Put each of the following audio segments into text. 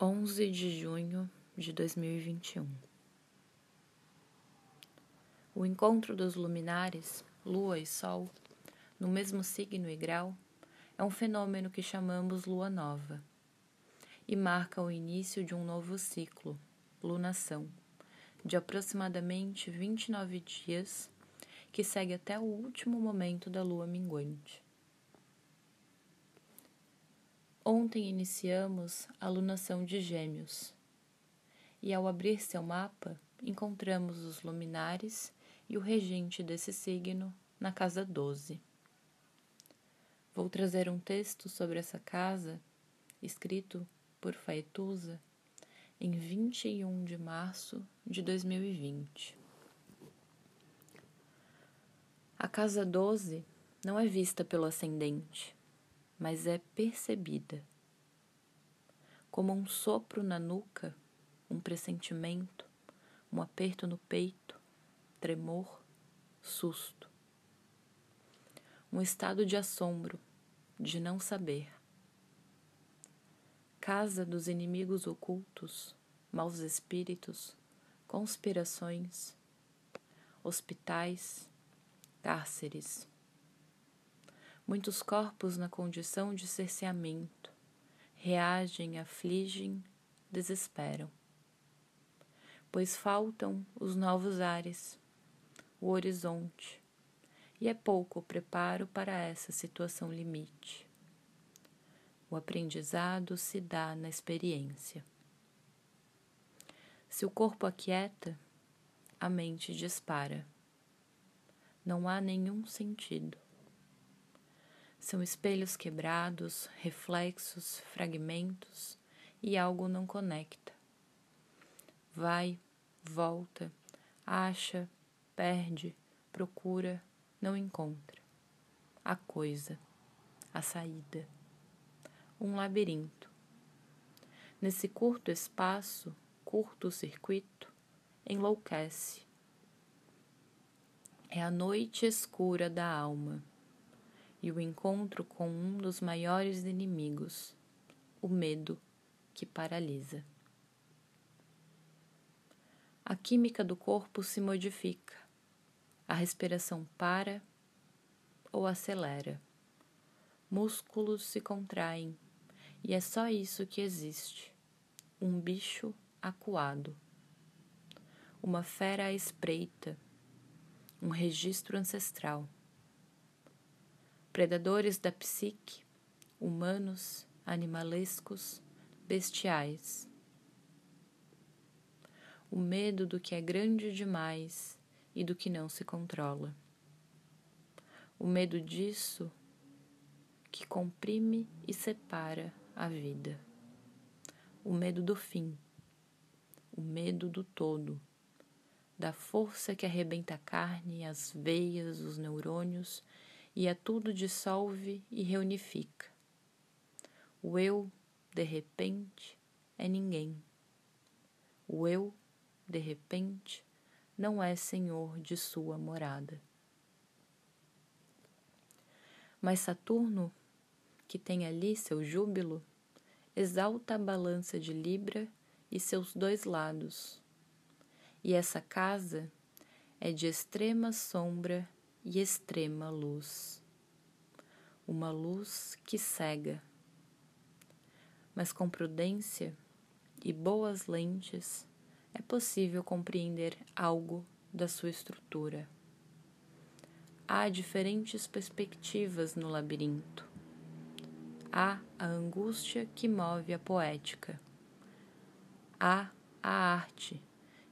11 de junho de 2021. O encontro dos luminares, Lua e Sol, no mesmo signo e grau, é um fenômeno que chamamos Lua Nova e marca o início de um novo ciclo, lunação, de aproximadamente 29 dias, que segue até o último momento da lua minguante. Ontem iniciamos a lunação de Gêmeos e, ao abrir seu mapa, encontramos os luminares e o regente desse signo na casa 12. Vou trazer um texto sobre essa casa, escrito por Faetusa, em 21 de março de 2020. A casa 12 não é vista pelo ascendente mas é percebida. Como um sopro na nuca, um pressentimento, um aperto no peito, tremor, susto. Um estado de assombro, de não saber. Casa dos inimigos ocultos, maus espíritos, conspirações, hospitais, cárceres Muitos corpos na condição de cerceamento reagem, afligem, desesperam. Pois faltam os novos ares, o horizonte, e é pouco o preparo para essa situação limite. O aprendizado se dá na experiência. Se o corpo aquieta, a mente dispara. Não há nenhum sentido. São espelhos quebrados, reflexos, fragmentos e algo não conecta. Vai, volta, acha, perde, procura, não encontra. A coisa, a saída. Um labirinto. Nesse curto espaço, curto circuito, enlouquece. É a noite escura da alma e o encontro com um dos maiores inimigos, o medo que paralisa. A química do corpo se modifica, a respiração para ou acelera, músculos se contraem. E é só isso que existe: um bicho acuado, uma fera à espreita, um registro ancestral predadores da psique, humanos, animalescos, bestiais. O medo do que é grande demais e do que não se controla. O medo disso que comprime e separa a vida. O medo do fim. O medo do todo. Da força que arrebenta a carne, as veias, os neurônios e a tudo dissolve e reunifica. O eu, de repente, é ninguém. O eu, de repente, não é senhor de sua morada. Mas Saturno, que tem ali seu júbilo, exalta a balança de Libra e seus dois lados. E essa casa é de extrema sombra e extrema luz. Uma luz que cega, mas com prudência e boas lentes é possível compreender algo da sua estrutura. Há diferentes perspectivas no labirinto. Há a angústia que move a poética. Há a arte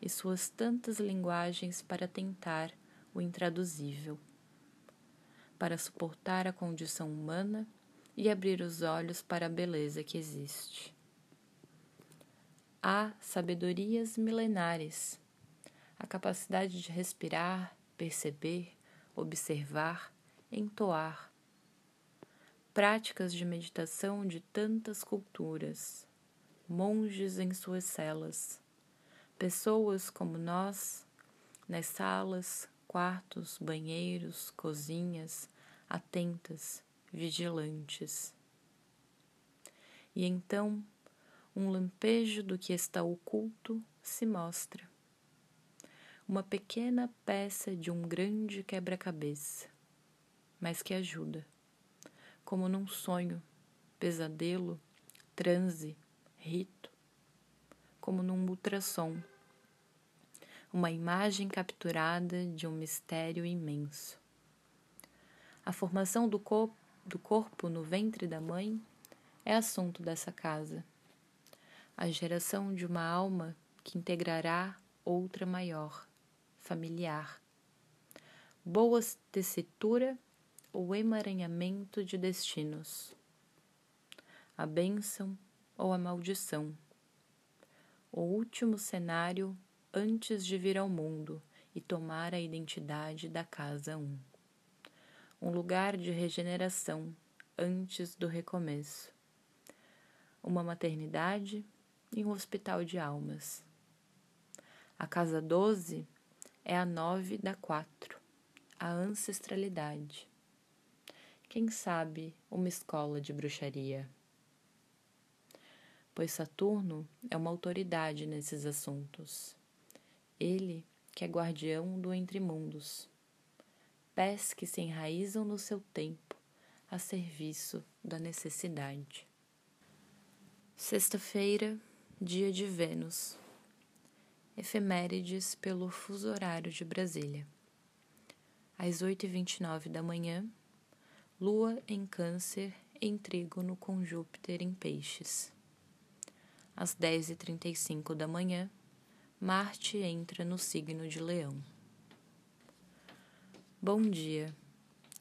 e suas tantas linguagens para tentar o intraduzível, para suportar a condição humana e abrir os olhos para a beleza que existe. Há sabedorias milenares, a capacidade de respirar, perceber, observar, entoar, práticas de meditação de tantas culturas, monges em suas celas, pessoas como nós, nas salas, quartos, banheiros, cozinhas, atentas, vigilantes. E então, um lampejo do que está oculto se mostra. Uma pequena peça de um grande quebra-cabeça, mas que ajuda, como num sonho, pesadelo, transe, rito, como num ultrassom, uma imagem capturada de um mistério imenso. A formação do, corpo, do corpo no ventre da mãe é assunto dessa casa. A geração de uma alma que integrará outra maior, familiar. Boa tessitura ou emaranhamento de destinos. A bênção ou a maldição. O último cenário antes de vir ao mundo e tomar a identidade da Casa 1 um lugar de regeneração antes do recomeço, uma maternidade e um hospital de almas. A casa 12 é a nove da quatro, a ancestralidade. Quem sabe uma escola de bruxaria? Pois Saturno é uma autoridade nesses assuntos. Ele que é guardião do entre mundos pés que se enraizam no seu tempo a serviço da necessidade. Sexta-feira, dia de Vênus. Efemérides pelo fuso horário de Brasília. Às 8h29 da manhã, Lua em Câncer em trígono com Júpiter em Peixes. Às 10h35 da manhã, Marte entra no signo de Leão. Bom dia,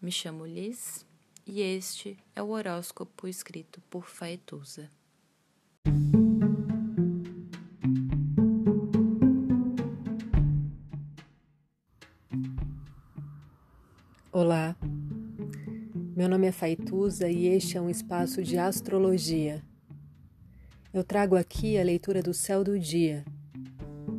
me chamo Liz e este é o horóscopo escrito por Faetusa. Olá, meu nome é Faituza e este é um espaço de astrologia. Eu trago aqui a leitura do céu do dia,